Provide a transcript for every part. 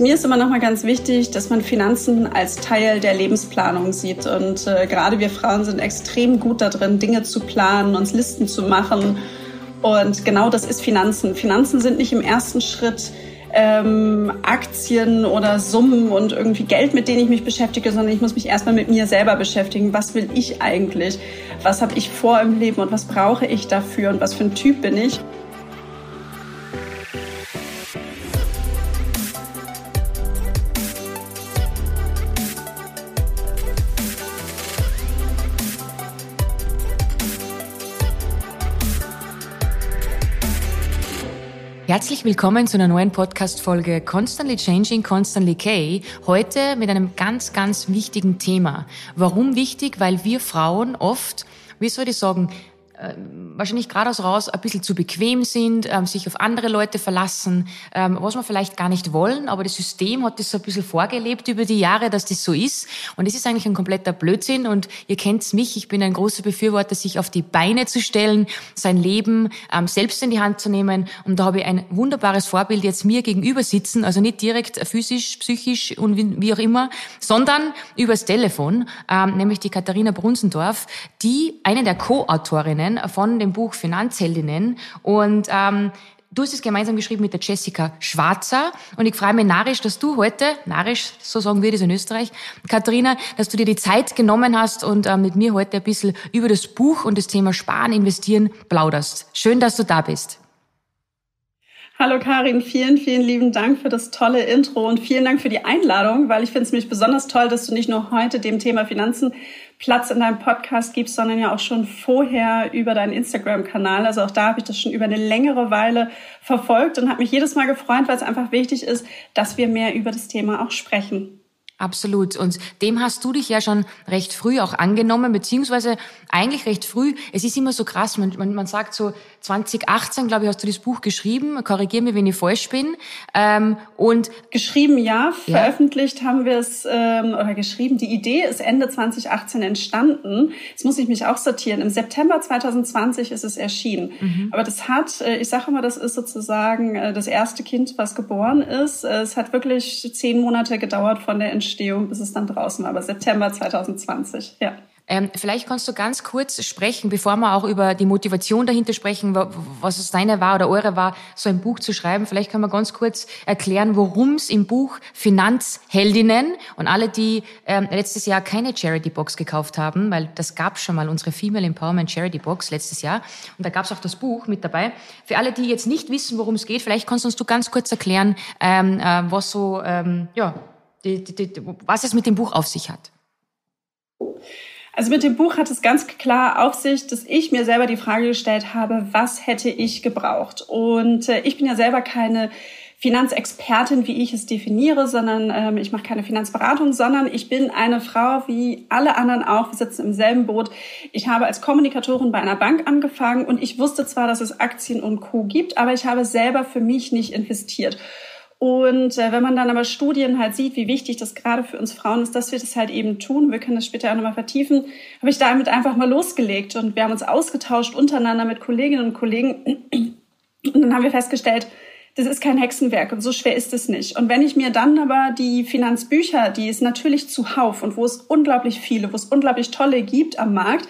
Mir ist immer noch mal ganz wichtig, dass man Finanzen als Teil der Lebensplanung sieht. Und äh, gerade wir Frauen sind extrem gut darin, Dinge zu planen, uns Listen zu machen. Und genau das ist Finanzen. Finanzen sind nicht im ersten Schritt ähm, Aktien oder Summen und irgendwie Geld, mit denen ich mich beschäftige, sondern ich muss mich erstmal mit mir selber beschäftigen. Was will ich eigentlich? Was habe ich vor im Leben und was brauche ich dafür und was für ein Typ bin ich? Herzlich willkommen zu einer neuen Podcast-Folge Constantly Changing, Constantly K. Heute mit einem ganz, ganz wichtigen Thema. Warum wichtig? Weil wir Frauen oft, wie soll ich sagen, wahrscheinlich geradeaus raus ein bisschen zu bequem sind, ähm, sich auf andere Leute verlassen, ähm, was wir vielleicht gar nicht wollen, aber das System hat das so ein bisschen vorgelebt über die Jahre, dass das so ist. Und das ist eigentlich ein kompletter Blödsinn. Und ihr kennt mich, ich bin ein großer Befürworter, sich auf die Beine zu stellen, sein Leben ähm, selbst in die Hand zu nehmen. Und da habe ich ein wunderbares Vorbild jetzt mir gegenüber sitzen, also nicht direkt physisch, psychisch und wie, auch immer, sondern übers Telefon, ähm, nämlich die Katharina Brunsendorf, die eine der Co-Autorinnen Heldinnen von dem Buch Finanzheldinnen. Und ähm, Du hast es gemeinsam geschrieben mit der Jessica Schwarzer und ich freue mich narisch, dass du heute, narisch, so sagen wir das in Österreich, Katharina, dass du dir die Zeit genommen hast und äh, mit mir heute ein bisschen über das Buch und das Thema Sparen, Investieren plauderst. Schön, dass du da bist. Hallo Karin, vielen, vielen lieben Dank für das tolle Intro und vielen Dank für die Einladung, weil ich finde es mich besonders toll, dass du nicht nur heute dem Thema Finanzen Platz in deinem Podcast gibst, sondern ja auch schon vorher über deinen Instagram-Kanal. Also auch da habe ich das schon über eine längere Weile verfolgt und habe mich jedes Mal gefreut, weil es einfach wichtig ist, dass wir mehr über das Thema auch sprechen. Absolut. Und dem hast du dich ja schon recht früh auch angenommen, beziehungsweise eigentlich recht früh. Es ist immer so krass, man, man, man sagt so 2018, glaube ich, hast du das Buch geschrieben. Korrigier mir, wenn ich falsch bin. Ähm, und geschrieben, ja. Veröffentlicht haben wir es ähm, oder geschrieben. Die Idee ist Ende 2018 entstanden. Jetzt muss ich mich auch sortieren. Im September 2020 ist es erschienen. Mhm. Aber das hat, äh, ich sage immer, das ist sozusagen äh, das erste Kind, was geboren ist. Äh, es hat wirklich zehn Monate gedauert von der Entstehung Entstehung, bis es dann draußen aber September 2020, ja. Ähm, vielleicht kannst du ganz kurz sprechen, bevor wir auch über die Motivation dahinter sprechen, was es deine war oder eure war, so ein Buch zu schreiben. Vielleicht kann man ganz kurz erklären, worum es im Buch Finanzheldinnen und alle, die ähm, letztes Jahr keine Charity Box gekauft haben, weil das gab schon mal unsere Female Empowerment Charity Box letztes Jahr und da gab es auch das Buch mit dabei. Für alle, die jetzt nicht wissen, worum es geht, vielleicht kannst du uns du ganz kurz erklären, ähm, äh, was so ähm, ja die, die, die, was es mit dem Buch auf sich hat. Also mit dem Buch hat es ganz klar auf sich, dass ich mir selber die Frage gestellt habe, was hätte ich gebraucht? Und äh, ich bin ja selber keine Finanzexpertin, wie ich es definiere, sondern ähm, ich mache keine Finanzberatung, sondern ich bin eine Frau wie alle anderen auch. Wir sitzen im selben Boot. Ich habe als Kommunikatorin bei einer Bank angefangen und ich wusste zwar, dass es Aktien und Co gibt, aber ich habe selber für mich nicht investiert. Und äh, wenn man dann aber Studien halt sieht, wie wichtig das gerade für uns Frauen ist, dass wir das halt eben tun, wir können das später auch nochmal vertiefen, habe ich damit einfach mal losgelegt und wir haben uns ausgetauscht untereinander mit Kolleginnen und Kollegen und dann haben wir festgestellt, das ist kein Hexenwerk und so schwer ist es nicht. Und wenn ich mir dann aber die Finanzbücher, die es natürlich zuhauf und wo es unglaublich viele, wo es unglaublich tolle gibt am Markt,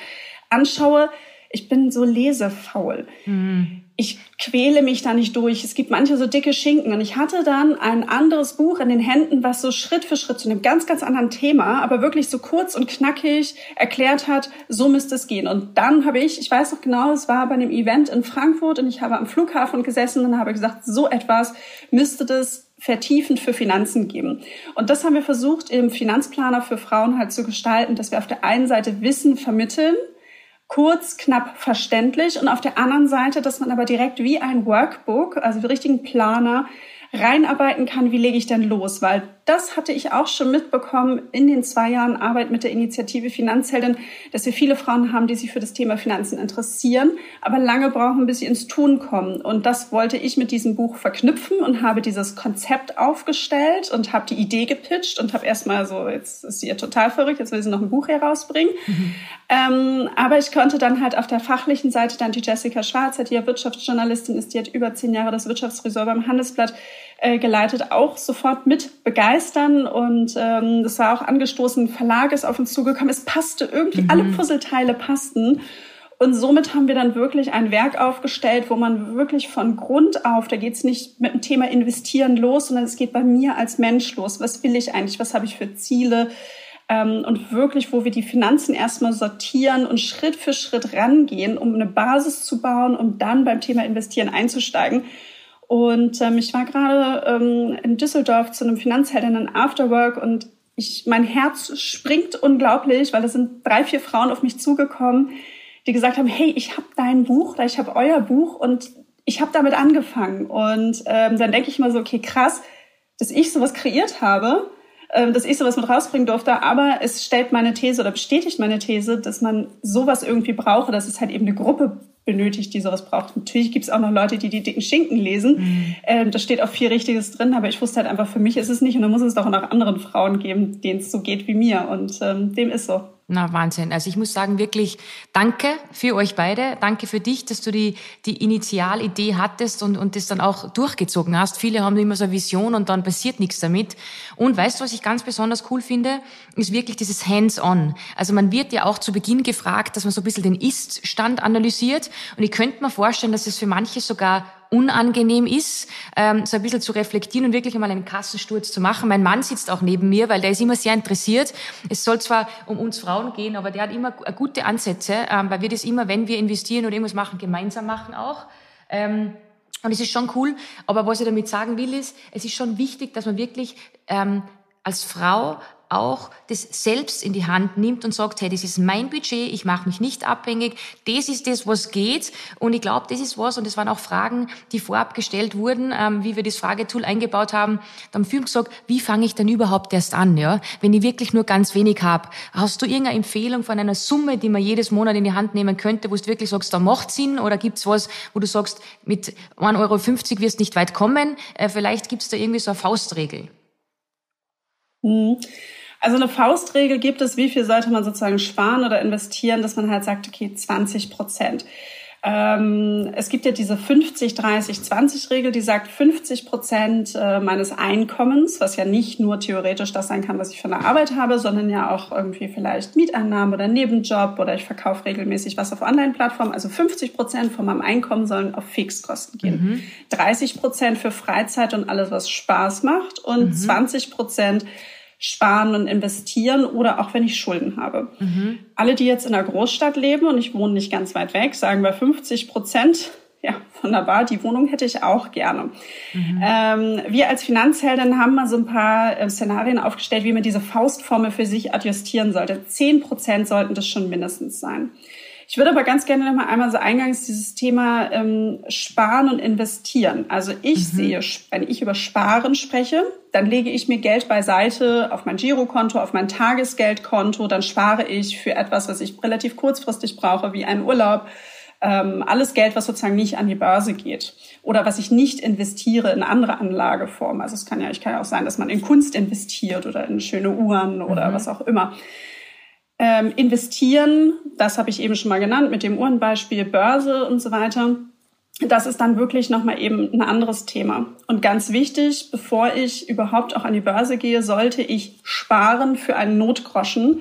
anschaue, ich bin so lesefaul. Mhm ich quäle mich da nicht durch. Es gibt manche so dicke Schinken. Und ich hatte dann ein anderes Buch in den Händen, was so Schritt für Schritt zu einem ganz, ganz anderen Thema, aber wirklich so kurz und knackig erklärt hat, so müsste es gehen. Und dann habe ich, ich weiß noch genau, es war bei einem Event in Frankfurt und ich habe am Flughafen gesessen und habe gesagt, so etwas müsste das vertiefend für Finanzen geben. Und das haben wir versucht, im Finanzplaner für Frauen halt zu gestalten, dass wir auf der einen Seite Wissen vermitteln, kurz, knapp verständlich und auf der anderen Seite, dass man aber direkt wie ein Workbook, also wie richtigen Planer, reinarbeiten kann, wie lege ich denn los? Weil das hatte ich auch schon mitbekommen in den zwei Jahren Arbeit mit der Initiative Finanzheldin, dass wir viele Frauen haben, die sich für das Thema Finanzen interessieren, aber lange brauchen, bis sie ins Tun kommen. Und das wollte ich mit diesem Buch verknüpfen und habe dieses Konzept aufgestellt und habe die Idee gepitcht und habe erstmal so, jetzt ist sie ja total verrückt, jetzt will sie noch ein Buch herausbringen. Mhm. Ähm, aber ich konnte dann halt auf der fachlichen Seite dann die Jessica Schwarzer, die ja Wirtschaftsjournalistin ist, die hat über zehn Jahre das Wirtschaftsresort beim Handelsblatt äh, geleitet, auch sofort mit begeistern. Und ähm, das war auch angestoßen, ein Verlag ist auf uns zugekommen. Es passte irgendwie, mhm. alle Puzzleteile passten. Und somit haben wir dann wirklich ein Werk aufgestellt, wo man wirklich von Grund auf, da geht es nicht mit dem Thema Investieren los, sondern es geht bei mir als Mensch los. Was will ich eigentlich? Was habe ich für Ziele? Ähm, und wirklich, wo wir die Finanzen erstmal sortieren und Schritt für Schritt rangehen, um eine Basis zu bauen, um dann beim Thema Investieren einzusteigen. Und ähm, ich war gerade ähm, in Düsseldorf zu einem Finanzhelden in Afterwork und ich, mein Herz springt unglaublich, weil es sind drei, vier Frauen auf mich zugekommen, die gesagt haben, hey, ich habe dein Buch, ich habe euer Buch und ich habe damit angefangen. Und ähm, dann denke ich mal so, okay, krass, dass ich sowas kreiert habe, ähm, dass ich sowas mit rausbringen durfte, aber es stellt meine These oder bestätigt meine These, dass man sowas irgendwie brauche, dass es halt eben eine Gruppe benötigt, die sowas braucht. Natürlich gibt es auch noch Leute, die die dicken Schinken lesen. Mhm. Ähm, da steht auch viel Richtiges drin, aber ich wusste halt einfach, für mich ist es nicht und dann muss es doch auch noch anderen Frauen geben, denen es so geht wie mir und ähm, dem ist so. Na, Wahnsinn. Also ich muss sagen, wirklich danke für euch beide. Danke für dich, dass du die, die Initialidee hattest und, und das dann auch durchgezogen hast. Viele haben immer so eine Vision und dann passiert nichts damit. Und weißt du, was ich ganz besonders cool finde? Ist wirklich dieses Hands-on. Also man wird ja auch zu Beginn gefragt, dass man so ein bisschen den Ist-Stand analysiert. Und ich könnte mir vorstellen, dass es für manche sogar unangenehm ist, ähm, so ein bisschen zu reflektieren und wirklich einmal einen Kassensturz zu machen. Mein Mann sitzt auch neben mir, weil der ist immer sehr interessiert. Es soll zwar um uns Frauen gehen, aber der hat immer gute Ansätze, ähm, weil wir das immer, wenn wir investieren oder irgendwas machen, gemeinsam machen auch. Ähm, und es ist schon cool, aber was ich damit sagen will, ist, es ist schon wichtig, dass man wirklich ähm, als Frau auch das selbst in die Hand nimmt und sagt, hey, das ist mein Budget, ich mache mich nicht abhängig, das ist das, was geht. Und ich glaube, das ist was, und das waren auch Fragen, die vorab gestellt wurden, ähm, wie wir das Fragetool eingebaut haben. Da haben viele gesagt, wie fange ich denn überhaupt erst an, ja? wenn ich wirklich nur ganz wenig habe. Hast du irgendeine Empfehlung von einer Summe, die man jedes Monat in die Hand nehmen könnte, wo du wirklich sagst, da macht Sinn? Oder gibt's was, wo du sagst, mit 1,50 Euro wirst du nicht weit kommen? Äh, vielleicht gibt's da irgendwie so eine Faustregel. Mhm. Also eine Faustregel gibt es, wie viel sollte man sozusagen sparen oder investieren, dass man halt sagt, okay, 20 Prozent. Ähm, es gibt ja diese 50, 30, 20 Regel, die sagt 50 Prozent äh, meines Einkommens, was ja nicht nur theoretisch das sein kann, was ich für eine Arbeit habe, sondern ja auch irgendwie vielleicht Mieteinnahmen oder Nebenjob oder ich verkaufe regelmäßig was auf Online-Plattformen. Also 50 Prozent von meinem Einkommen sollen auf Fixkosten gehen. Mhm. 30 Prozent für Freizeit und alles, was Spaß macht und mhm. 20 Prozent sparen und investieren oder auch wenn ich Schulden habe. Mhm. Alle, die jetzt in einer Großstadt leben und ich wohne nicht ganz weit weg, sagen bei 50 Prozent, ja, wunderbar, die Wohnung hätte ich auch gerne. Mhm. Ähm, wir als Finanzheldin haben mal so ein paar äh, Szenarien aufgestellt, wie man diese Faustformel für sich adjustieren sollte. Zehn Prozent sollten das schon mindestens sein. Ich würde aber ganz gerne noch mal einmal so eingangs dieses Thema ähm, Sparen und Investieren. Also ich mhm. sehe, wenn ich über Sparen spreche, dann lege ich mir Geld beiseite auf mein Girokonto, auf mein Tagesgeldkonto, dann spare ich für etwas, was ich relativ kurzfristig brauche, wie einen Urlaub. Ähm, alles Geld, was sozusagen nicht an die Börse geht oder was ich nicht investiere in andere Anlageformen. Also es kann ja, ich kann ja auch sein, dass man in Kunst investiert oder in schöne Uhren oder mhm. was auch immer. Ähm, investieren, das habe ich eben schon mal genannt mit dem Uhrenbeispiel Börse und so weiter. Das ist dann wirklich nochmal eben ein anderes Thema. Und ganz wichtig, bevor ich überhaupt auch an die Börse gehe, sollte ich sparen für einen Notgroschen,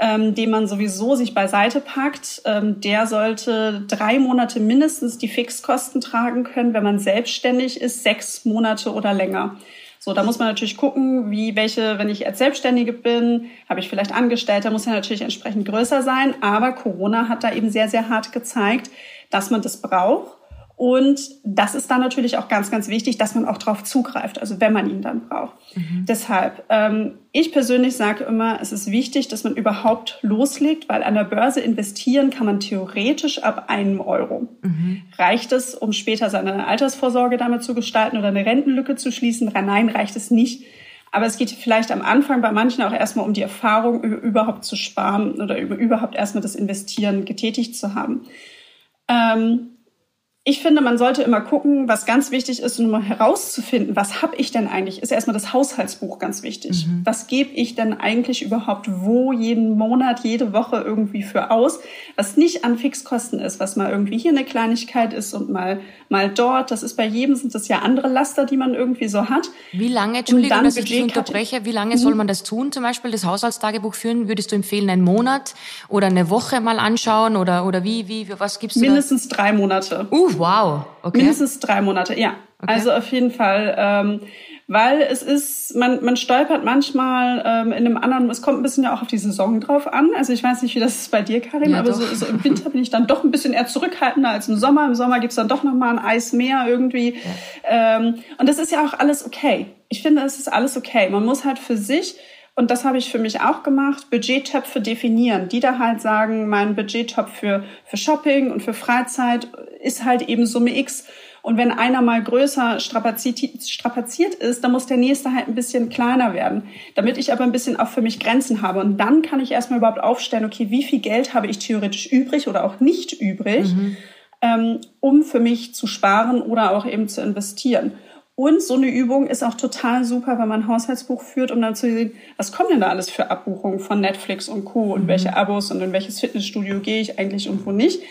ähm, den man sowieso sich beiseite packt. Ähm, der sollte drei Monate mindestens die Fixkosten tragen können, wenn man selbstständig ist, sechs Monate oder länger. So, da muss man natürlich gucken, wie welche, wenn ich als Selbstständige bin, habe ich vielleicht Angestellte, muss ja natürlich entsprechend größer sein. Aber Corona hat da eben sehr, sehr hart gezeigt, dass man das braucht. Und das ist dann natürlich auch ganz, ganz wichtig, dass man auch darauf zugreift, also wenn man ihn dann braucht. Mhm. Deshalb, ähm, ich persönlich sage immer, es ist wichtig, dass man überhaupt loslegt, weil an der Börse investieren kann man theoretisch ab einem Euro. Mhm. Reicht es, um später seine Altersvorsorge damit zu gestalten oder eine Rentenlücke zu schließen? Nein, reicht es nicht. Aber es geht vielleicht am Anfang bei manchen auch erstmal um die Erfahrung, überhaupt zu sparen oder überhaupt erstmal das Investieren getätigt zu haben. Ähm, ich finde, man sollte immer gucken, was ganz wichtig ist, um herauszufinden, was habe ich denn eigentlich, ist erstmal das Haushaltsbuch ganz wichtig. Mhm. Was gebe ich denn eigentlich überhaupt wo jeden Monat, jede Woche irgendwie für aus, was nicht an Fixkosten ist, was mal irgendwie hier eine Kleinigkeit ist und mal, mal dort. Das ist bei jedem, sind das ja andere Laster, die man irgendwie so hat. Wie lange, Entschuldigung, dass ich dich unterbreche, wie lange mhm. soll man das tun, zum Beispiel das Haushaltstagebuch führen? Würdest du empfehlen, einen Monat oder eine Woche mal anschauen oder, oder wie, wie, was gibst du Mindestens da? drei Monate. Uh, wow. Okay. Mindestens drei Monate, ja. Okay. Also auf jeden Fall. Ähm, weil es ist, man, man stolpert manchmal ähm, in einem anderen, es kommt ein bisschen ja auch auf die Saison drauf an. Also ich weiß nicht, wie das ist bei dir, Karin, ja, aber so, so, im Winter bin ich dann doch ein bisschen eher zurückhaltender als im Sommer. Im Sommer gibt's dann doch nochmal ein Eis mehr irgendwie. Ja. Ähm, und das ist ja auch alles okay. Ich finde, es ist alles okay. Man muss halt für sich und das habe ich für mich auch gemacht, Budgettöpfe definieren, die da halt sagen, mein Budgettopf für, für Shopping und für Freizeit ist halt eben Summe X. Und wenn einer mal größer strapaziert, ist, dann muss der nächste halt ein bisschen kleiner werden, damit ich aber ein bisschen auch für mich Grenzen habe. Und dann kann ich erstmal überhaupt aufstellen, okay, wie viel Geld habe ich theoretisch übrig oder auch nicht übrig, mhm. ähm, um für mich zu sparen oder auch eben zu investieren. Und so eine Übung ist auch total super, wenn man ein Haushaltsbuch führt, um dann zu sehen, was kommen denn da alles für Abbuchungen von Netflix und Co. und mhm. welche Abos und in welches Fitnessstudio gehe ich eigentlich und wo nicht.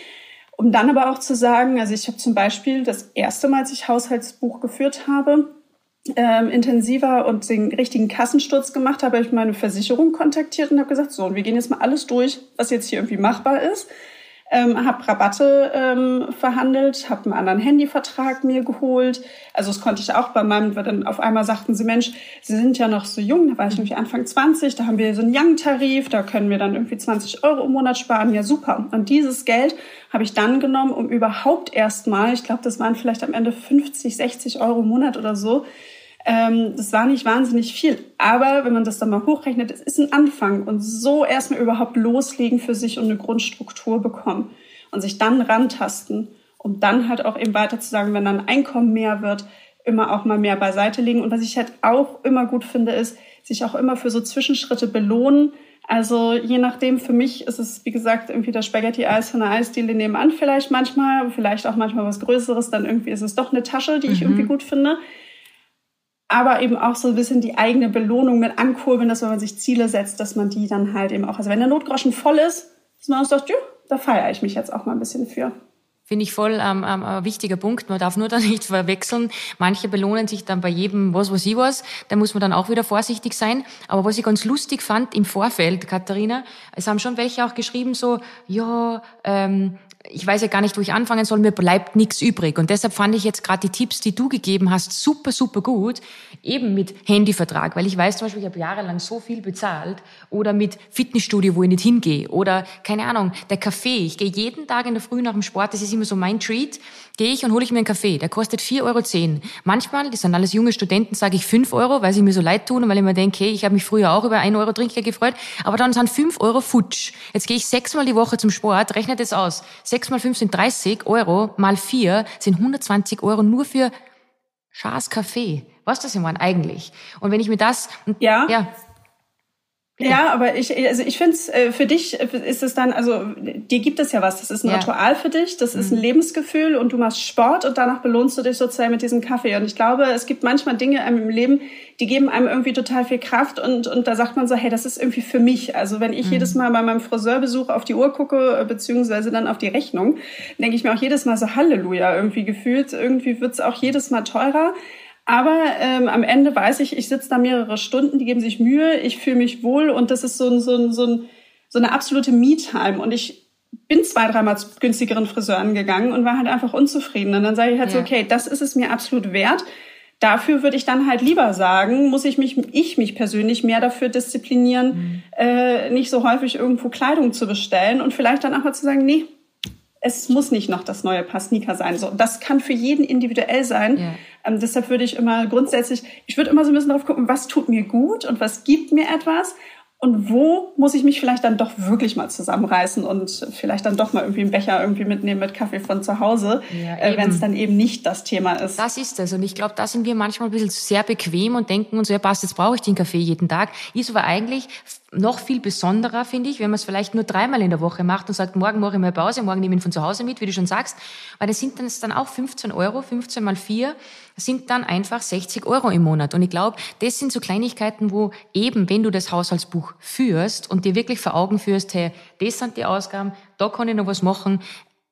Um dann aber auch zu sagen, also ich habe zum Beispiel das erste Mal, als ich Haushaltsbuch geführt habe, ähm, intensiver und den richtigen Kassensturz gemacht habe, habe ich meine Versicherung kontaktiert und habe gesagt, so, und wir gehen jetzt mal alles durch, was jetzt hier irgendwie machbar ist ähm, habe Rabatte ähm, verhandelt, habe einen anderen Handyvertrag mir geholt. Also das konnte ich auch bei meinem, weil dann auf einmal sagten sie, Mensch, Sie sind ja noch so jung, da war ich nämlich Anfang 20, da haben wir so einen Young-Tarif, da können wir dann irgendwie 20 Euro im Monat sparen, ja super. Und dieses Geld habe ich dann genommen, um überhaupt erstmal, ich glaube, das waren vielleicht am Ende 50, 60 Euro im Monat oder so, ähm, das war nicht wahnsinnig viel. Aber wenn man das dann mal hochrechnet, es ist ein Anfang und so erstmal überhaupt loslegen für sich und eine Grundstruktur bekommen und sich dann rantasten, um dann halt auch eben weiter zu sagen, wenn dann Einkommen mehr wird, immer auch mal mehr beiseite legen. Und was ich halt auch immer gut finde, ist, sich auch immer für so Zwischenschritte belohnen. Also je nachdem, für mich ist es, wie gesagt, irgendwie das Spaghetti-Eis von der Eisdiele nebenan vielleicht manchmal, vielleicht auch manchmal was Größeres, dann irgendwie ist es doch eine Tasche, die ich mhm. irgendwie gut finde aber eben auch so ein bisschen die eigene Belohnung mit ankurbeln, dass wenn man sich Ziele setzt, dass man die dann halt eben auch, also wenn der Notgroschen voll ist, dass man uns sagt, ja, da feiere ich mich jetzt auch mal ein bisschen für. Finde ich voll ähm, ähm, ein wichtiger Punkt. Man darf nur da nicht verwechseln. Manche belohnen sich dann bei jedem was, was ich was. Da muss man dann auch wieder vorsichtig sein. Aber was ich ganz lustig fand im Vorfeld, Katharina, es haben schon welche auch geschrieben so, ja, ähm, ich weiß ja gar nicht, wo ich anfangen soll, mir bleibt nichts übrig. Und deshalb fand ich jetzt gerade die Tipps, die du gegeben hast, super, super gut. Eben mit Handyvertrag, weil ich weiß zum Beispiel, ich habe jahrelang so viel bezahlt. Oder mit Fitnessstudio, wo ich nicht hingehe. Oder, keine Ahnung, der Kaffee. Ich gehe jeden Tag in der Früh nach dem Sport, das ist immer so mein Treat gehe ich und hole ich mir einen Kaffee. Der kostet 4,10 Euro. Manchmal, das sind alles junge Studenten, sage ich 5 Euro, weil sie mir so leid tun und weil ich mir denke, hey, ich habe mich früher auch über 1 Euro Trinker gefreut. Aber dann sind 5 Euro futsch. Jetzt gehe ich sechsmal die Woche zum Sport, rechnet das aus. 6 mal 5 sind 30 Euro, mal 4 sind 120 Euro nur für Schaas Kaffee. Was das immer eigentlich? Und wenn ich mir das... Ja. ja ja, aber ich, also ich finde es, äh, für dich ist es dann, also dir gibt es ja was. Das ist ein ja. Ritual für dich, das ist ein mhm. Lebensgefühl und du machst Sport und danach belohnst du dich sozusagen mit diesem Kaffee. Und ich glaube, es gibt manchmal Dinge im Leben, die geben einem irgendwie total viel Kraft und, und da sagt man so, hey, das ist irgendwie für mich. Also wenn ich mhm. jedes Mal bei meinem Friseurbesuch auf die Uhr gucke, äh, beziehungsweise dann auf die Rechnung, denke ich mir auch jedes Mal so, Halleluja, irgendwie gefühlt. Irgendwie wird's auch jedes Mal teurer. Aber ähm, am Ende weiß ich, ich sitze da mehrere Stunden, die geben sich Mühe, ich fühle mich wohl und das ist so, ein, so, ein, so, ein, so eine absolute Me-Time. Und ich bin zwei, dreimal zu günstigeren Friseuren gegangen und war halt einfach unzufrieden. Und dann sage ich halt ja. so, okay, das ist es mir absolut wert. Dafür würde ich dann halt lieber sagen, muss ich mich, ich mich persönlich mehr dafür disziplinieren, mhm. äh, nicht so häufig irgendwo Kleidung zu bestellen und vielleicht dann auch mal zu sagen, nee, es muss nicht noch das neue Paar Sneaker sein. So, das kann für jeden individuell sein. Ja. Ähm, deshalb würde ich immer grundsätzlich, ich würde immer so ein bisschen drauf gucken, was tut mir gut und was gibt mir etwas und wo muss ich mich vielleicht dann doch wirklich mal zusammenreißen und vielleicht dann doch mal irgendwie einen Becher irgendwie mitnehmen mit Kaffee von zu Hause, ja, äh, wenn es dann eben nicht das Thema ist. Das ist es. Und ich glaube, da sind wir manchmal ein bisschen sehr bequem und denken uns, ja passt, jetzt brauche ich den Kaffee jeden Tag. Ist aber eigentlich noch viel besonderer, finde ich, wenn man es vielleicht nur dreimal in der Woche macht und sagt, morgen mache ich mal Pause, morgen nehme ich ihn von zu Hause mit, wie du schon sagst, weil das sind dann, das dann auch 15 Euro, 15 mal 4 sind dann einfach 60 Euro im Monat. Und ich glaube, das sind so Kleinigkeiten, wo eben, wenn du das Haushaltsbuch führst und dir wirklich vor Augen führst, hey, das sind die Ausgaben, da kann ich noch was machen.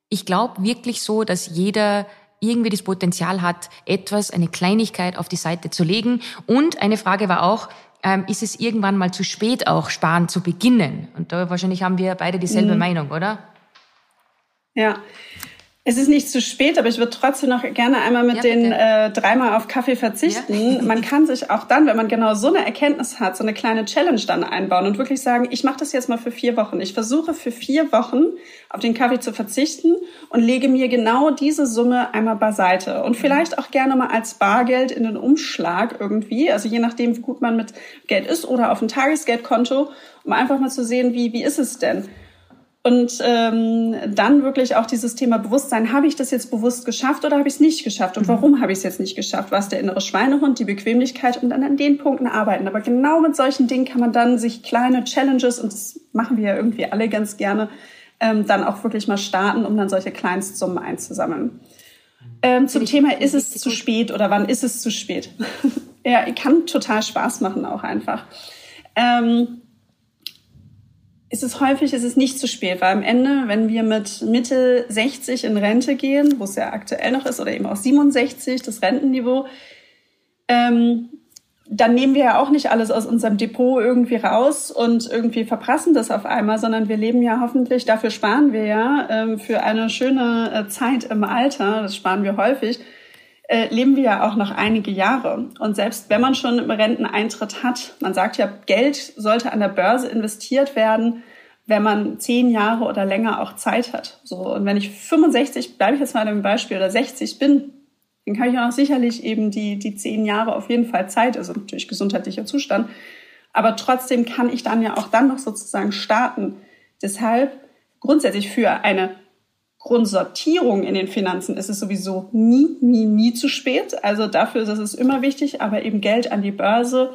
Ich glaube wirklich so, dass jeder irgendwie das Potenzial hat, etwas, eine Kleinigkeit auf die Seite zu legen. Und eine Frage war auch, ähm, ist es irgendwann mal zu spät, auch sparen zu beginnen? Und da wahrscheinlich haben wir beide dieselbe mhm. Meinung, oder? Ja, es ist nicht zu spät, aber ich würde trotzdem noch gerne einmal mit ja, den äh, dreimal auf Kaffee verzichten. Ja. Man kann sich auch dann, wenn man genau so eine Erkenntnis hat, so eine kleine Challenge dann einbauen und wirklich sagen, ich mache das jetzt mal für vier Wochen. Ich versuche für vier Wochen auf den Kaffee zu verzichten und lege mir genau diese Summe einmal beiseite. Und vielleicht auch gerne mal als Bargeld in den Umschlag irgendwie, also je nachdem, wie gut man mit Geld ist oder auf ein Tagesgeldkonto, um einfach mal zu sehen, wie, wie ist es denn? Und ähm, dann wirklich auch dieses Thema Bewusstsein, habe ich das jetzt bewusst geschafft oder habe ich es nicht geschafft? Und mhm. warum habe ich es jetzt nicht geschafft? Was der innere Schweinehund, die Bequemlichkeit und dann an den Punkten arbeiten. Aber genau mit solchen Dingen kann man dann sich kleine Challenges, und das machen wir ja irgendwie alle ganz gerne, ähm, dann auch wirklich mal starten, um dann solche Kleinstsummen einzusammeln. Ähm, zum Thema, ist es zu spät oder wann ist es zu spät? ja, kann total Spaß machen auch einfach. Ähm, ist es häufig, ist es nicht zu spät, weil am Ende, wenn wir mit Mitte 60 in Rente gehen, wo es ja aktuell noch ist, oder eben auch 67, das Rentenniveau, ähm, dann nehmen wir ja auch nicht alles aus unserem Depot irgendwie raus und irgendwie verprassen das auf einmal, sondern wir leben ja hoffentlich, dafür sparen wir ja ähm, für eine schöne äh, Zeit im Alter, das sparen wir häufig, leben wir ja auch noch einige Jahre. Und selbst wenn man schon im Renteneintritt hat, man sagt ja, Geld sollte an der Börse investiert werden, wenn man zehn Jahre oder länger auch Zeit hat. So, und wenn ich 65, bleibe ich jetzt mal im Beispiel, oder 60 bin, dann kann ich auch sicherlich eben die, die zehn Jahre auf jeden Fall Zeit, also natürlich gesundheitlicher Zustand. Aber trotzdem kann ich dann ja auch dann noch sozusagen starten. Deshalb grundsätzlich für eine Grundsortierung in den Finanzen ist es sowieso nie, nie, nie zu spät. Also dafür ist es immer wichtig, aber eben Geld an die Börse,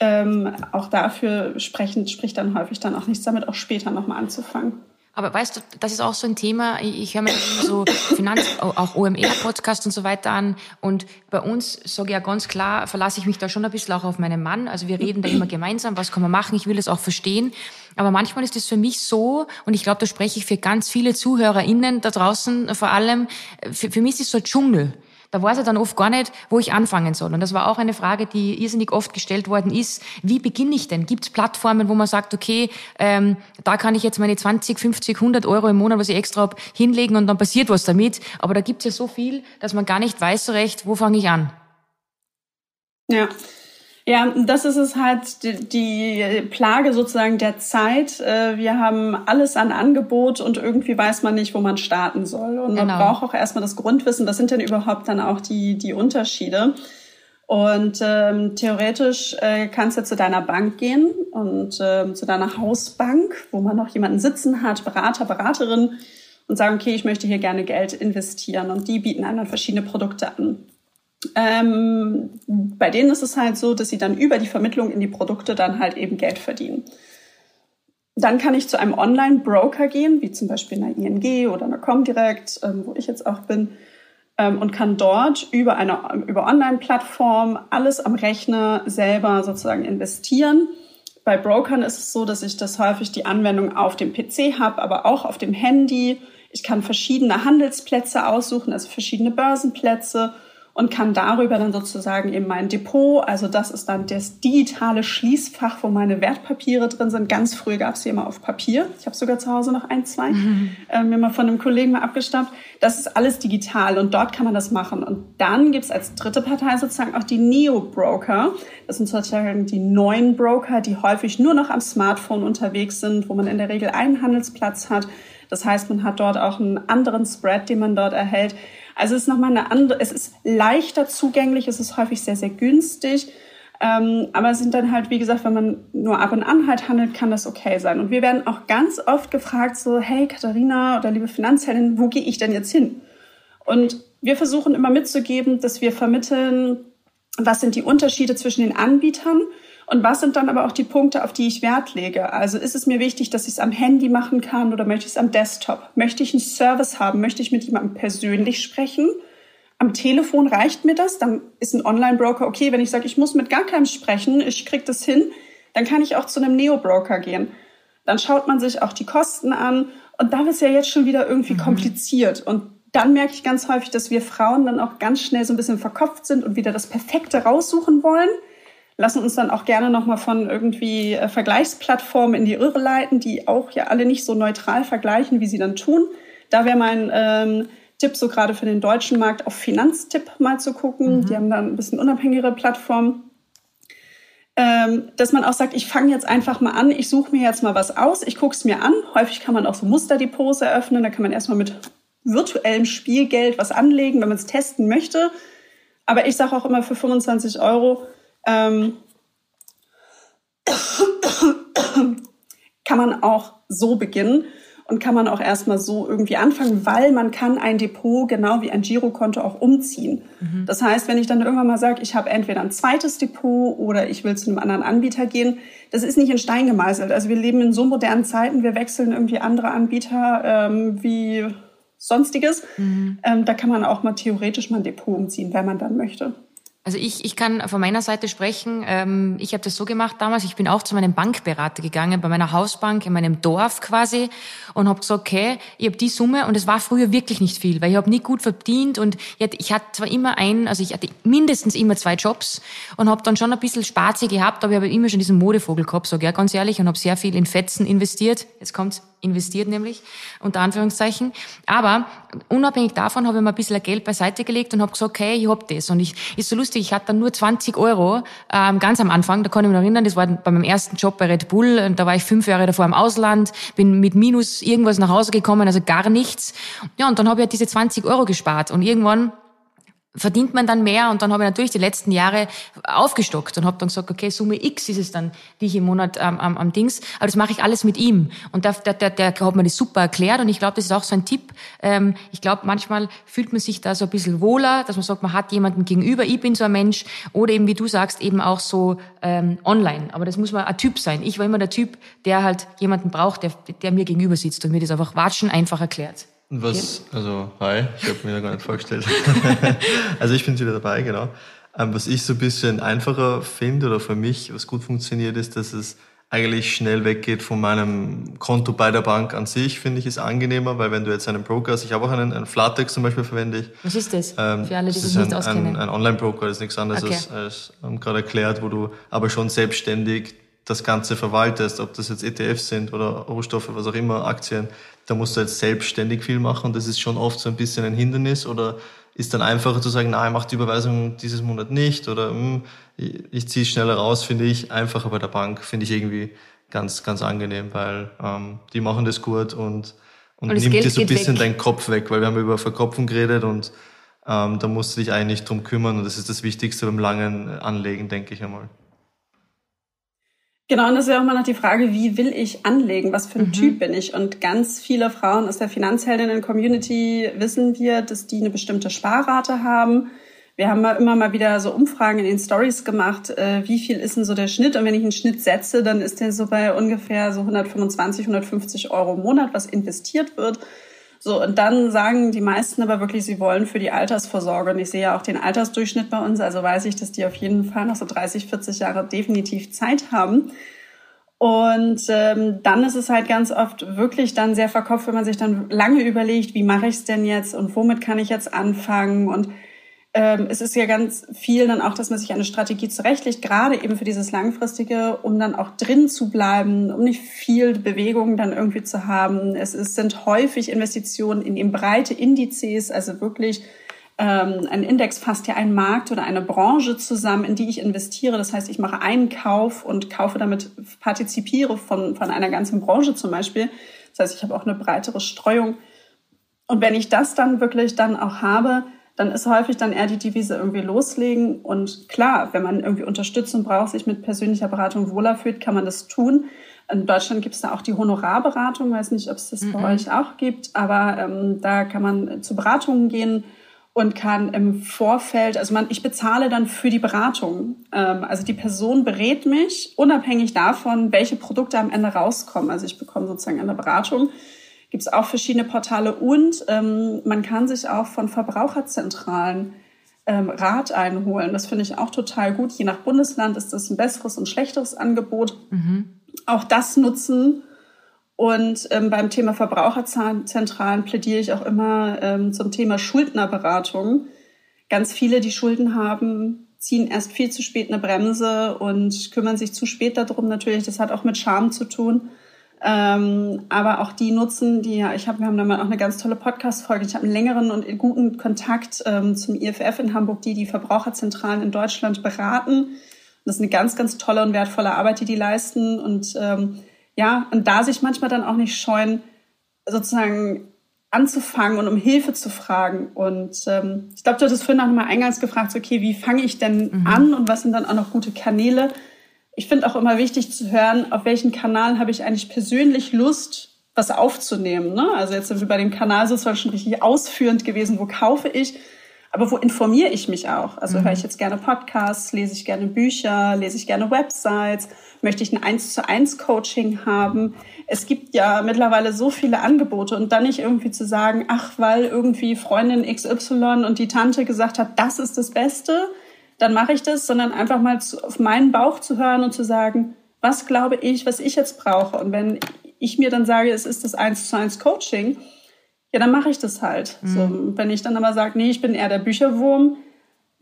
ähm, auch dafür sprechend, spricht dann häufig dann auch nichts damit, auch später nochmal anzufangen. Aber weißt du, das ist auch so ein Thema, ich, ich höre mir so Finanz, auch OMR-Podcast und so weiter an. Und bei uns sage ich ja ganz klar, verlasse ich mich da schon ein bisschen auch auf meinen Mann. Also wir reden da immer gemeinsam, was kann man machen, ich will das auch verstehen. Aber manchmal ist es für mich so, und ich glaube, da spreche ich für ganz viele ZuhörerInnen da draußen vor allem, für, für mich ist es so ein Dschungel. Da weiß er dann oft gar nicht, wo ich anfangen soll. Und das war auch eine Frage, die irrsinnig oft gestellt worden ist. Wie beginne ich denn? Gibt es Plattformen, wo man sagt, okay, ähm, da kann ich jetzt meine 20, 50, 100 Euro im Monat, was ich extra hab, hinlegen und dann passiert was damit. Aber da gibt es ja so viel, dass man gar nicht weiß so recht, wo fange ich an. Ja, ja, das ist es halt die, die Plage sozusagen der Zeit. Äh, wir haben alles an Angebot und irgendwie weiß man nicht, wo man starten soll. Und genau. man braucht auch erstmal das Grundwissen. Was sind denn überhaupt dann auch die, die Unterschiede? Und ähm, theoretisch äh, kannst du zu deiner Bank gehen und ähm, zu deiner Hausbank, wo man noch jemanden sitzen hat, Berater, Beraterin, und sagen, okay, ich möchte hier gerne Geld investieren. Und die bieten einem dann verschiedene Produkte an. Ähm, bei denen ist es halt so, dass sie dann über die Vermittlung in die Produkte dann halt eben Geld verdienen. Dann kann ich zu einem Online-Broker gehen, wie zum Beispiel einer ING oder einer Comdirect, ähm, wo ich jetzt auch bin, ähm, und kann dort über eine über Online-Plattform alles am Rechner selber sozusagen investieren. Bei Brokern ist es so, dass ich das häufig die Anwendung auf dem PC habe, aber auch auf dem Handy. Ich kann verschiedene Handelsplätze aussuchen, also verschiedene Börsenplätze und kann darüber dann sozusagen eben mein Depot, also das ist dann das digitale Schließfach, wo meine Wertpapiere drin sind. Ganz früh gab es hier immer auf Papier. Ich habe sogar zu Hause noch ein, zwei, mhm. äh, mir mal von einem Kollegen mal abgestammt. Das ist alles digital und dort kann man das machen. Und dann gibt's als dritte Partei sozusagen auch die Neo-Broker. Das sind sozusagen die neuen Broker, die häufig nur noch am Smartphone unterwegs sind, wo man in der Regel einen Handelsplatz hat. Das heißt, man hat dort auch einen anderen Spread, den man dort erhält. Also es ist nochmal eine andere, es ist leichter zugänglich, es ist häufig sehr, sehr günstig. Ähm, aber es sind dann halt, wie gesagt, wenn man nur ab und an halt handelt, kann das okay sein. Und wir werden auch ganz oft gefragt, so, hey Katharina oder liebe Finanzheldin, wo gehe ich denn jetzt hin? Und wir versuchen immer mitzugeben, dass wir vermitteln, was sind die Unterschiede zwischen den Anbietern Und was sind dann aber auch die Punkte, auf die ich Wert lege? Also ist es mir wichtig, dass ich es am Handy machen kann oder möchte ich es am Desktop? Möchte ich einen Service haben? Möchte ich mit jemandem persönlich sprechen? Am Telefon reicht mir das? Dann ist ein Online-Broker okay. Wenn ich sage, ich muss mit gar keinem sprechen, ich kriege das hin, dann kann ich auch zu einem Neo-Broker gehen. Dann schaut man sich auch die Kosten an und da ist ja jetzt schon wieder irgendwie mhm. kompliziert. Und dann merke ich ganz häufig, dass wir Frauen dann auch ganz schnell so ein bisschen verkopft sind und wieder das Perfekte raussuchen wollen lassen uns dann auch gerne nochmal von irgendwie äh, Vergleichsplattformen in die Irre leiten, die auch ja alle nicht so neutral vergleichen, wie sie dann tun. Da wäre mein ähm, Tipp so gerade für den deutschen Markt auf Finanztipp mal zu gucken. Mhm. Die haben dann ein bisschen unabhängigere Plattformen. Ähm, dass man auch sagt, ich fange jetzt einfach mal an, ich suche mir jetzt mal was aus, ich gucke es mir an. Häufig kann man auch so Musterdepots eröffnen, da kann man erstmal mit virtuellem Spielgeld was anlegen, wenn man es testen möchte. Aber ich sage auch immer für 25 Euro ähm, kann man auch so beginnen und kann man auch erstmal so irgendwie anfangen, weil man kann ein Depot genau wie ein Girokonto auch umziehen. Mhm. Das heißt, wenn ich dann irgendwann mal sage, ich habe entweder ein zweites Depot oder ich will zu einem anderen Anbieter gehen, das ist nicht in Stein gemeißelt. Also wir leben in so modernen Zeiten, wir wechseln irgendwie andere Anbieter ähm, wie sonstiges. Mhm. Ähm, da kann man auch mal theoretisch mal ein Depot umziehen, wenn man dann möchte. Also ich, ich kann von meiner Seite sprechen. Ähm, ich habe das so gemacht damals. Ich bin auch zu meinem Bankberater gegangen, bei meiner Hausbank in meinem Dorf quasi und habe gesagt, okay, ich habe die Summe und es war früher wirklich nicht viel, weil ich habe nie gut verdient und ich hatte, zwar immer einen, also ich hatte mindestens immer zwei Jobs und habe dann schon ein bisschen Spazi gehabt, aber ich habe immer schon diesen Modevogel gehabt, sage ich ganz ehrlich, und habe sehr viel in Fetzen investiert. Jetzt kommt's investiert nämlich, unter Anführungszeichen. Aber unabhängig davon habe ich mir ein bisschen Geld beiseite gelegt und habe gesagt, okay, ich hab das. Und ich ist so lustig, ich hatte nur 20 Euro ähm, ganz am Anfang, da kann ich mich erinnern, das war bei meinem ersten Job bei Red Bull, und da war ich fünf Jahre davor im Ausland, bin mit Minus irgendwas nach Hause gekommen, also gar nichts. Ja, und dann habe ich halt diese 20 Euro gespart und irgendwann verdient man dann mehr und dann habe ich natürlich die letzten Jahre aufgestockt und habe dann gesagt, okay, Summe X ist es dann, die ich im Monat ähm, am, am Dings, aber das mache ich alles mit ihm und der, der, der, der hat mir das super erklärt und ich glaube, das ist auch so ein Tipp. Ähm, ich glaube, manchmal fühlt man sich da so ein bisschen wohler, dass man sagt, man hat jemanden gegenüber, ich bin so ein Mensch oder eben, wie du sagst, eben auch so ähm, online, aber das muss man ein Typ sein. Ich war immer der Typ, der halt jemanden braucht, der, der mir gegenüber sitzt und mir das einfach watschen einfach erklärt. Was, also, hi, ich habe mir ja gar nicht vorgestellt. also ich bin wieder dabei, genau. Ähm, was ich so ein bisschen einfacher finde oder für mich, was gut funktioniert, ist, dass es eigentlich schnell weggeht von meinem Konto bei der Bank an sich, finde ich, ist angenehmer, weil wenn du jetzt einen Broker hast, ich habe auch einen, einen Flatex zum Beispiel verwende ich. Was ist das? Ähm, Für alle, die sich nicht ein, auskennen. Ein, ein Online-Broker, das ist nichts anderes okay. als, als ähm, gerade erklärt, wo du aber schon selbstständig das Ganze verwaltest, ob das jetzt ETFs sind oder Rohstoffe, was auch immer, Aktien, da musst du jetzt selbstständig viel machen. Das ist schon oft so ein bisschen ein Hindernis oder ist dann einfacher zu sagen, nein, ich mache die Überweisung dieses Monat nicht oder hm, ich, ziehe es schneller raus, finde ich. Einfacher bei der Bank, finde ich irgendwie ganz, ganz angenehm, weil ähm, die machen das gut und, und, und nimmt Geld dir so ein bisschen weg. deinen Kopf weg, weil wir haben über Verkopfen geredet und ähm, da musst du dich eigentlich drum kümmern und das ist das Wichtigste beim langen Anlegen, denke ich einmal. Genau, und das ist ja auch mal noch die Frage, wie will ich anlegen? Was für ein mhm. Typ bin ich? Und ganz viele Frauen aus der Finanzheldinnen-Community wissen wir, dass die eine bestimmte Sparrate haben. Wir haben immer mal wieder so Umfragen in den Stories gemacht, äh, wie viel ist denn so der Schnitt? Und wenn ich einen Schnitt setze, dann ist der so bei ungefähr so 125, 150 Euro im Monat, was investiert wird. So, und dann sagen die meisten aber wirklich, sie wollen für die Altersvorsorge. Und ich sehe ja auch den Altersdurchschnitt bei uns, also weiß ich, dass die auf jeden Fall noch so 30, 40 Jahre definitiv Zeit haben. Und ähm, dann ist es halt ganz oft wirklich dann sehr verkopft, wenn man sich dann lange überlegt, wie mache ich es denn jetzt und womit kann ich jetzt anfangen und ähm, es ist ja ganz viel dann auch, dass man sich eine Strategie zurechtlegt, gerade eben für dieses Langfristige, um dann auch drin zu bleiben, um nicht viel Bewegung dann irgendwie zu haben. Es ist, sind häufig Investitionen in eben breite Indizes, also wirklich ähm, ein Index fasst ja einen Markt oder eine Branche zusammen, in die ich investiere. Das heißt, ich mache einen Kauf und kaufe damit, partizipiere von, von einer ganzen Branche zum Beispiel. Das heißt, ich habe auch eine breitere Streuung. Und wenn ich das dann wirklich dann auch habe, dann ist häufig dann eher die Devise irgendwie loslegen. Und klar, wenn man irgendwie Unterstützung braucht, sich mit persönlicher Beratung wohler fühlt, kann man das tun. In Deutschland gibt es da auch die Honorarberatung, weiß nicht, ob es das mhm. bei euch auch gibt, aber ähm, da kann man zu Beratungen gehen und kann im Vorfeld, also man, ich bezahle dann für die Beratung. Ähm, also die Person berät mich, unabhängig davon, welche Produkte am Ende rauskommen. Also ich bekomme sozusagen eine Beratung. Gibt es auch verschiedene Portale und ähm, man kann sich auch von Verbraucherzentralen ähm, Rat einholen. Das finde ich auch total gut. Je nach Bundesland ist das ein besseres und schlechteres Angebot. Mhm. Auch das nutzen und ähm, beim Thema Verbraucherzentralen plädiere ich auch immer ähm, zum Thema Schuldnerberatung. Ganz viele, die Schulden haben, ziehen erst viel zu spät eine Bremse und kümmern sich zu spät darum. Natürlich, das hat auch mit Scham zu tun. Ähm, aber auch die nutzen, die ja, ich habe, wir haben da mal auch eine ganz tolle Podcast-Folge. Ich habe einen längeren und guten Kontakt ähm, zum IFF in Hamburg, die die Verbraucherzentralen in Deutschland beraten. Das ist eine ganz, ganz tolle und wertvolle Arbeit, die die leisten und ähm, ja, und da sich manchmal dann auch nicht scheuen, sozusagen anzufangen und um Hilfe zu fragen. Und ähm, ich glaube, du hattest vorhin auch nochmal eingangs gefragt, so, okay, wie fange ich denn mhm. an und was sind dann auch noch gute Kanäle? Ich finde auch immer wichtig zu hören, auf welchen Kanal habe ich eigentlich persönlich Lust, was aufzunehmen. Ne? Also jetzt sind wir bei dem Kanal sozusagen schon richtig ausführend gewesen, wo kaufe ich, aber wo informiere ich mich auch? Also mhm. höre ich jetzt gerne Podcasts, lese ich gerne Bücher, lese ich gerne Websites, Möchte ich ein 1 zu 1 Coaching haben? Es gibt ja mittlerweile so viele Angebote und dann nicht irgendwie zu sagen, ach, weil irgendwie Freundin XY und die Tante gesagt hat, das ist das Beste, dann mache ich das, sondern einfach mal zu, auf meinen Bauch zu hören und zu sagen, was glaube ich, was ich jetzt brauche. Und wenn ich mir dann sage, es ist das 1 zu 1 Coaching, ja, dann mache ich das halt. Mhm. So, wenn ich dann aber sage, nee, ich bin eher der Bücherwurm,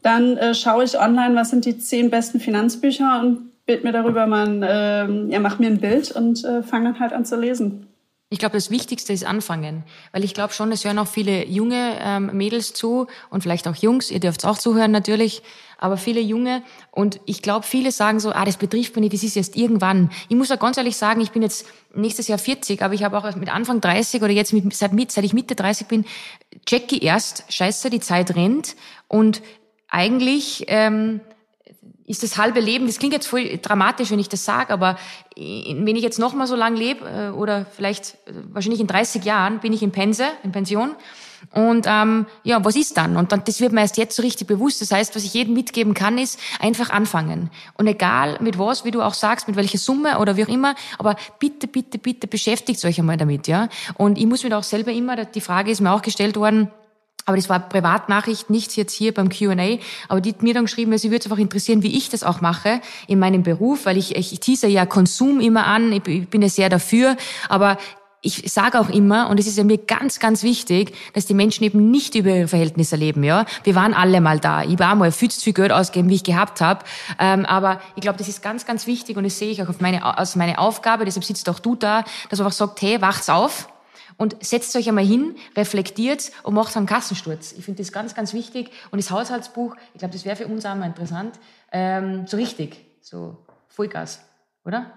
dann äh, schaue ich online, was sind die zehn besten Finanzbücher und bild mir darüber mal, ein, äh, ja, mach mir ein Bild und äh, fang dann halt an zu lesen. Ich glaube, das Wichtigste ist anfangen, weil ich glaube schon, es hören auch viele junge ähm, Mädels zu und vielleicht auch Jungs, ihr dürft auch zuhören natürlich, aber viele Junge. Und ich glaube, viele sagen so, ah, das betrifft mich nicht, das ist jetzt irgendwann. Ich muss auch ganz ehrlich sagen, ich bin jetzt nächstes Jahr 40, aber ich habe auch mit Anfang 30 oder jetzt mit, seit, seit ich Mitte 30 bin, checke erst, scheiße, die Zeit rennt. Und eigentlich... Ähm, ist das halbe Leben, das klingt jetzt voll dramatisch, wenn ich das sage, aber wenn ich jetzt noch mal so lang lebe äh, oder vielleicht äh, wahrscheinlich in 30 Jahren bin ich in Pense, in Pension und ähm, ja, was ist dann? Und dann, das wird mir erst jetzt so richtig bewusst. Das heißt, was ich jedem mitgeben kann, ist einfach anfangen. Und egal mit was, wie du auch sagst, mit welcher Summe oder wie auch immer, aber bitte, bitte, bitte beschäftigt euch einmal damit, ja. Und ich muss mir auch selber immer, die Frage ist mir auch gestellt worden, aber das war Privatnachricht, nichts jetzt hier beim Q&A. Aber die hat mir dann geschrieben, sie würde es einfach interessieren, wie ich das auch mache in meinem Beruf, weil ich, ich tease ja Konsum immer an, ich bin ja sehr dafür. Aber ich sage auch immer, und es ist ja mir ganz, ganz wichtig, dass die Menschen eben nicht über ihre Verhältnisse leben. Ja, Wir waren alle mal da. Ich war mal viel zu viel Geld ausgeben, wie ich gehabt habe. Ähm, aber ich glaube, das ist ganz, ganz wichtig und das sehe ich auch auf meine, als meine Aufgabe. Deshalb sitzt auch du da, dass man einfach sagt, hey, wacht's auf und setzt euch einmal hin, reflektiert und macht einen Kassensturz. Ich finde das ganz, ganz wichtig. Und das Haushaltsbuch, ich glaube, das wäre für uns auch mal interessant, ähm, so richtig, so Vollgas, oder?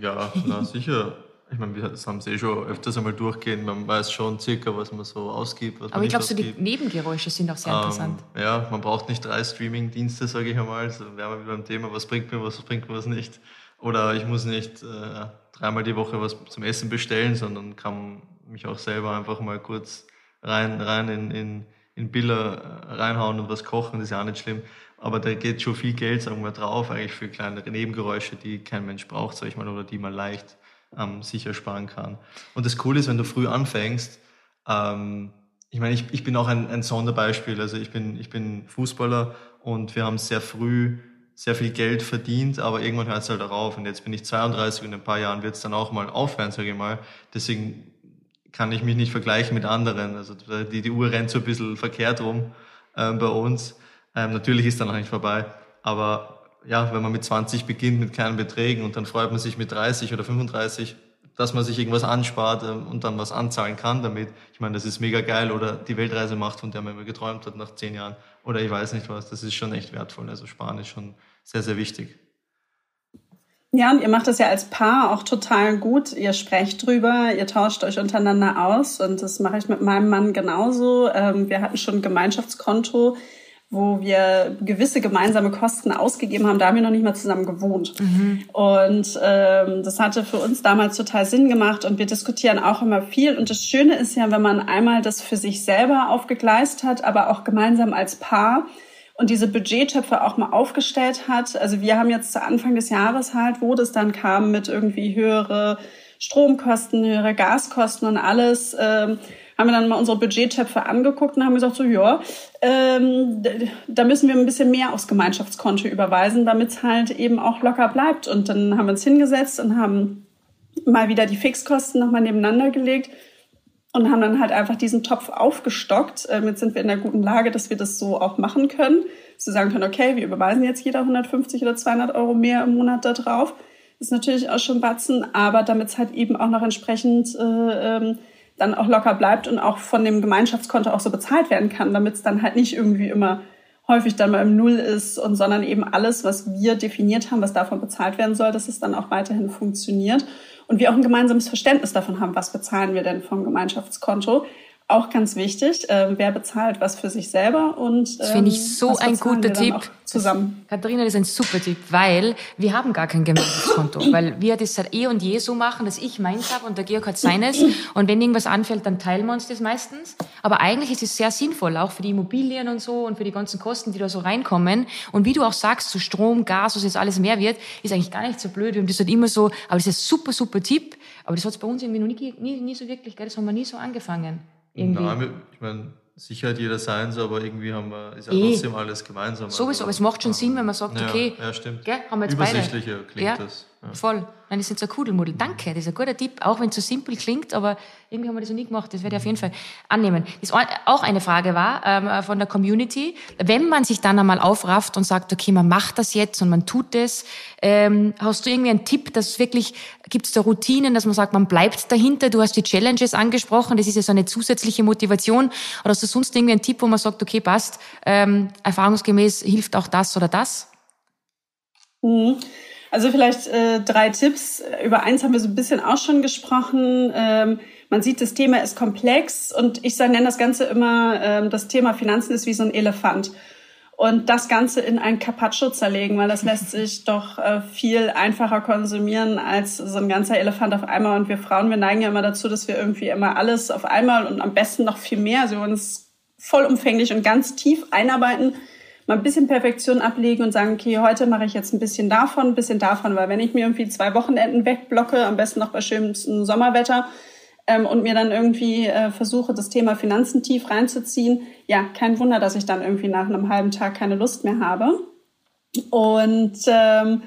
Ja, na, sicher. Ich meine, wir haben es eh schon öfters einmal durchgehen. Man weiß schon circa, was man so ausgibt. Was Aber ich glaube, so die Nebengeräusche sind auch sehr ähm, interessant. Ja, man braucht nicht drei Streaming-Dienste, sage ich einmal. Also wären wir wieder beim Thema, was bringt mir was, was bringt mir was nicht. Oder ich muss nicht äh, dreimal die Woche was zum Essen bestellen, sondern kann mich auch selber einfach mal kurz rein, rein in, in, in Biller reinhauen und was kochen, das ist ja auch nicht schlimm. Aber da geht schon viel Geld, sagen wir, drauf, eigentlich für kleinere Nebengeräusche, die kein Mensch braucht, sag ich mal, oder die man leicht ähm, sicher sparen kann. Und das Coole ist, wenn du früh anfängst, ähm, ich meine, ich, ich bin auch ein, ein Sonderbeispiel. Also ich bin, ich bin Fußballer und wir haben sehr früh sehr viel Geld verdient, aber irgendwann hört es halt darauf. Und jetzt bin ich 32 und in ein paar Jahren wird es dann auch mal aufhören, sage ich mal. Deswegen kann ich mich nicht vergleichen mit anderen. Also die, die Uhr rennt so ein bisschen verkehrt rum ähm, bei uns. Ähm, natürlich ist dann noch nicht vorbei, aber ja, wenn man mit 20 beginnt mit kleinen Beträgen und dann freut man sich mit 30 oder 35, dass man sich irgendwas anspart ähm, und dann was anzahlen kann damit. Ich meine, das ist mega geil oder die Weltreise macht, von der man immer geträumt hat nach zehn Jahren oder ich weiß nicht was. Das ist schon echt wertvoll. Also Sparen ist schon sehr, sehr wichtig. Ja, und ihr macht das ja als Paar auch total gut. Ihr sprecht drüber, ihr tauscht euch untereinander aus und das mache ich mit meinem Mann genauso. Ähm, wir hatten schon ein Gemeinschaftskonto, wo wir gewisse gemeinsame Kosten ausgegeben haben, da haben wir noch nicht mal zusammen gewohnt. Mhm. Und ähm, das hatte für uns damals total Sinn gemacht und wir diskutieren auch immer viel. Und das Schöne ist ja, wenn man einmal das für sich selber aufgegleist hat, aber auch gemeinsam als Paar und diese Budgettöpfe auch mal aufgestellt hat. Also wir haben jetzt zu Anfang des Jahres halt, wo das dann kam mit irgendwie höhere Stromkosten, höhere Gaskosten und alles, ähm, haben wir dann mal unsere Budgettöpfe angeguckt und haben gesagt, so ja, ähm, da müssen wir ein bisschen mehr aufs Gemeinschaftskonto überweisen, damit es halt eben auch locker bleibt. Und dann haben wir uns hingesetzt und haben mal wieder die Fixkosten nochmal nebeneinander gelegt und haben dann halt einfach diesen Topf aufgestockt. Ähm, jetzt sind wir in der guten Lage, dass wir das so auch machen können. Dass sagen können, okay, wir überweisen jetzt jeder 150 oder 200 Euro mehr im Monat da drauf. Das ist natürlich auch schon Batzen, aber damit es halt eben auch noch entsprechend äh, ähm, dann auch locker bleibt und auch von dem Gemeinschaftskonto auch so bezahlt werden kann, damit es dann halt nicht irgendwie immer häufig dann mal im Null ist und sondern eben alles, was wir definiert haben, was davon bezahlt werden soll, dass es dann auch weiterhin funktioniert und wir auch ein gemeinsames Verständnis davon haben, was bezahlen wir denn vom Gemeinschaftskonto. Auch ganz wichtig, äh, wer bezahlt was für sich selber und ähm, das finde ich so ein guter Tipp zusammen. Katharina, das ist ein super Tipp, weil wir haben gar kein Gemeinschaftskonto, weil wir das seit eh und je so machen, dass ich meins habe und der Georg hat seines und wenn irgendwas anfällt, dann teilen wir uns das meistens. Aber eigentlich ist es sehr sinnvoll, auch für die Immobilien und so und für die ganzen Kosten, die da so reinkommen. Und wie du auch sagst, so Strom, Gas, was jetzt alles mehr wird, ist eigentlich gar nicht so blöd. Wir haben das halt immer so, aber das ist ein super, super Tipp. Aber das hat es bei uns irgendwie noch nie, nie, nie so wirklich, gell? das haben wir nie so angefangen. Irgendwie. Nein, ich meine, sicher hat jeder seins, aber irgendwie haben wir, ist ja eh. trotzdem alles gemeinsam. Sowieso, also, aber es macht schon Sinn, wenn man sagt, ja, okay, ja, stimmt. Gell, haben wir jetzt Übersichtlicher beide. klingt ja, das. Ja. Voll. Nein, das ist so ein Kudelmuddel. Danke, das ist ein guter Tipp, auch wenn es so simpel klingt, aber irgendwie haben wir das noch nie gemacht. Das werde ich auf jeden Fall annehmen. Das auch eine Frage war ähm, von der Community. Wenn man sich dann einmal aufrafft und sagt, okay, man macht das jetzt und man tut das, ähm, hast du irgendwie einen Tipp, dass wirklich, gibt es da Routinen, dass man sagt, man bleibt dahinter? Du hast die Challenges angesprochen, das ist ja so eine zusätzliche Motivation. Oder hast du sonst irgendwie einen Tipp, wo man sagt, okay, passt, ähm, erfahrungsgemäß hilft auch das oder das? Mhm. Also vielleicht äh, drei Tipps. Über eins haben wir so ein bisschen auch schon gesprochen. Ähm, man sieht, das Thema ist komplex und ich nenne das Ganze immer, ähm, das Thema Finanzen ist wie so ein Elefant. Und das Ganze in ein Carpaccio zerlegen, weil das lässt sich doch äh, viel einfacher konsumieren als so ein ganzer Elefant auf einmal. Und wir Frauen, wir neigen ja immer dazu, dass wir irgendwie immer alles auf einmal und am besten noch viel mehr, also uns vollumfänglich und ganz tief einarbeiten mal ein bisschen Perfektion ablegen und sagen, okay, heute mache ich jetzt ein bisschen davon, ein bisschen davon, weil wenn ich mir irgendwie zwei Wochenenden wegblocke, am besten noch bei schönem Sommerwetter, ähm, und mir dann irgendwie äh, versuche, das Thema Finanzen tief reinzuziehen, ja, kein Wunder, dass ich dann irgendwie nach einem halben Tag keine Lust mehr habe. Und ähm,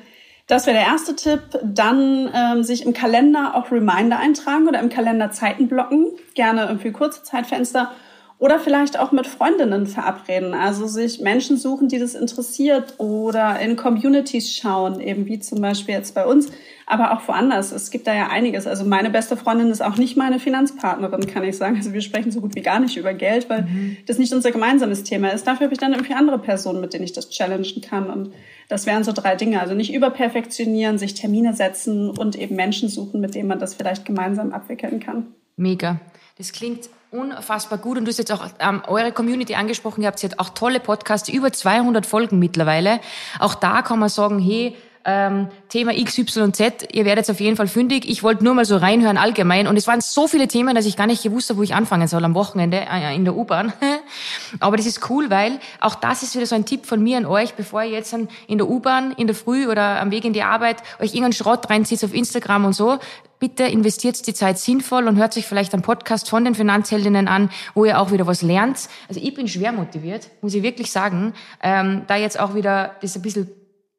das wäre der erste Tipp. Dann ähm, sich im Kalender auch Reminder eintragen oder im Kalender Zeiten blocken, gerne irgendwie kurze Zeitfenster oder vielleicht auch mit Freundinnen verabreden, also sich Menschen suchen, die das interessiert oder in Communities schauen, eben wie zum Beispiel jetzt bei uns, aber auch woanders. Es gibt da ja einiges. Also meine beste Freundin ist auch nicht meine Finanzpartnerin, kann ich sagen. Also wir sprechen so gut wie gar nicht über Geld, weil mhm. das nicht unser gemeinsames Thema ist. Dafür habe ich dann irgendwie andere Personen, mit denen ich das challengen kann. Und das wären so drei Dinge. Also nicht überperfektionieren, sich Termine setzen und eben Menschen suchen, mit denen man das vielleicht gemeinsam abwickeln kann. Mega. Das klingt unfassbar gut und du hast jetzt auch ähm, eure Community angesprochen, ihr habt jetzt auch tolle Podcasts, über 200 Folgen mittlerweile. Auch da kann man sagen, hey, ähm, Thema XYZ, ihr werdet auf jeden Fall fündig. Ich wollte nur mal so reinhören allgemein und es waren so viele Themen, dass ich gar nicht gewusst habe, wo ich anfangen soll am Wochenende äh, in der U-Bahn. Aber das ist cool, weil auch das ist wieder so ein Tipp von mir an euch, bevor ihr jetzt in der U-Bahn, in der Früh oder am Weg in die Arbeit euch irgendeinen Schrott reinzieht auf Instagram und so, bitte investiert die Zeit sinnvoll und hört sich vielleicht einen Podcast von den Finanzheldinnen an, wo ihr auch wieder was lernt. Also ich bin schwer motiviert, muss ich wirklich sagen, ähm, da jetzt auch wieder das ein bisschen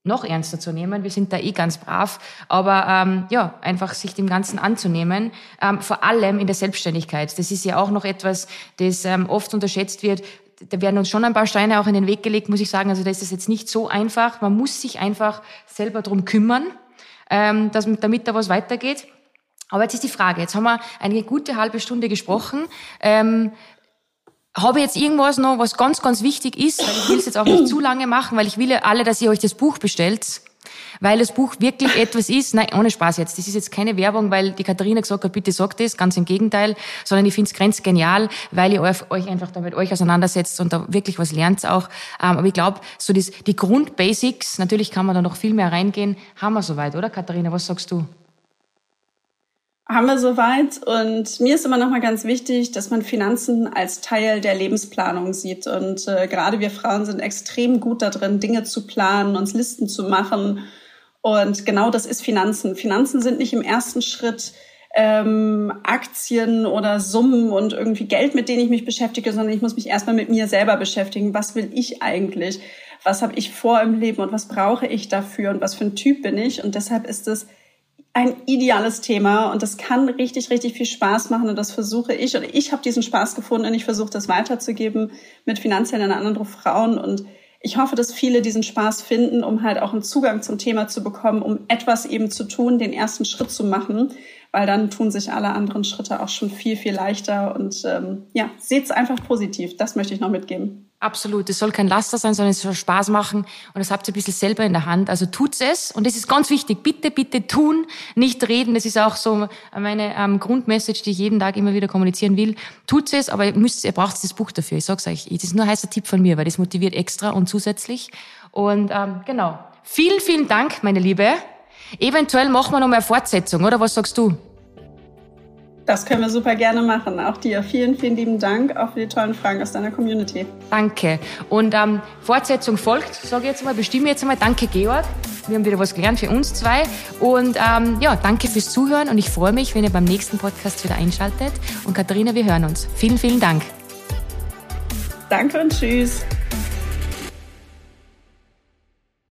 noch ernster zu nehmen. Wir sind da eh ganz brav, aber ähm, ja, einfach sich dem Ganzen anzunehmen, ähm, vor allem in der Selbstständigkeit. Das ist ja auch noch etwas, das ähm, oft unterschätzt wird. Da werden uns schon ein paar Steine auch in den Weg gelegt, muss ich sagen. Also da ist es jetzt nicht so einfach. Man muss sich einfach selber drum kümmern, ähm, dass, damit da was weitergeht. Aber jetzt ist die Frage, jetzt haben wir eine gute halbe Stunde gesprochen. Ähm, habe ich jetzt irgendwas noch, was ganz, ganz wichtig ist, weil ich will es jetzt auch nicht zu lange machen, weil ich will ja alle, dass ihr euch das Buch bestellt. weil das Buch wirklich etwas ist, nein, ohne Spaß jetzt, das ist jetzt keine Werbung, weil die Katharina gesagt hat, bitte sagt das, ganz im Gegenteil, sondern ich finde es ganz genial, weil ihr euch einfach damit euch auseinandersetzt und da wirklich was lernt auch. Ähm, aber ich glaube, so das, die Grundbasics, natürlich kann man da noch viel mehr reingehen, haben wir soweit, oder Katharina, was sagst du? Haben wir soweit. Und mir ist immer noch mal ganz wichtig, dass man Finanzen als Teil der Lebensplanung sieht. Und äh, gerade wir Frauen sind extrem gut da drin, Dinge zu planen, uns Listen zu machen. Und genau das ist Finanzen. Finanzen sind nicht im ersten Schritt ähm, Aktien oder Summen und irgendwie Geld, mit denen ich mich beschäftige, sondern ich muss mich erstmal mit mir selber beschäftigen. Was will ich eigentlich? Was habe ich vor im Leben und was brauche ich dafür und was für ein Typ bin ich? Und deshalb ist es ein ideales Thema und das kann richtig, richtig viel Spaß machen und das versuche ich. Und ich habe diesen Spaß gefunden und ich versuche das weiterzugeben mit finanziell an andere Frauen. Und ich hoffe, dass viele diesen Spaß finden, um halt auch einen Zugang zum Thema zu bekommen, um etwas eben zu tun, den ersten Schritt zu machen, weil dann tun sich alle anderen Schritte auch schon viel, viel leichter und ähm, ja, seht's einfach positiv. Das möchte ich noch mitgeben. Absolut. Es soll kein Laster sein, sondern es soll Spaß machen und das habt ihr ein bisschen selber in der Hand. Also tut's es und das ist ganz wichtig. Bitte, bitte tun, nicht reden. Das ist auch so meine ähm, Grundmessage, die ich jeden Tag immer wieder kommunizieren will. Tut's es, aber ihr müsst, ihr braucht das Buch dafür. Ich sag's euch. Das ist nur ein heißer Tipp von mir, weil das motiviert extra und zusätzlich. Und ähm, genau. Vielen, vielen Dank, meine Liebe. Eventuell machen wir noch mal eine Fortsetzung, oder was sagst du? Das können wir super gerne machen. Auch dir vielen, vielen lieben Dank auch für die tollen Fragen aus deiner Community. Danke. Und ähm, Fortsetzung folgt, sage ich jetzt mal, bestimme jetzt einmal. Danke, Georg. Wir haben wieder was gelernt für uns zwei. Und ähm, ja, danke fürs Zuhören und ich freue mich, wenn ihr beim nächsten Podcast wieder einschaltet. Und Katharina, wir hören uns. Vielen, vielen Dank. Danke und tschüss.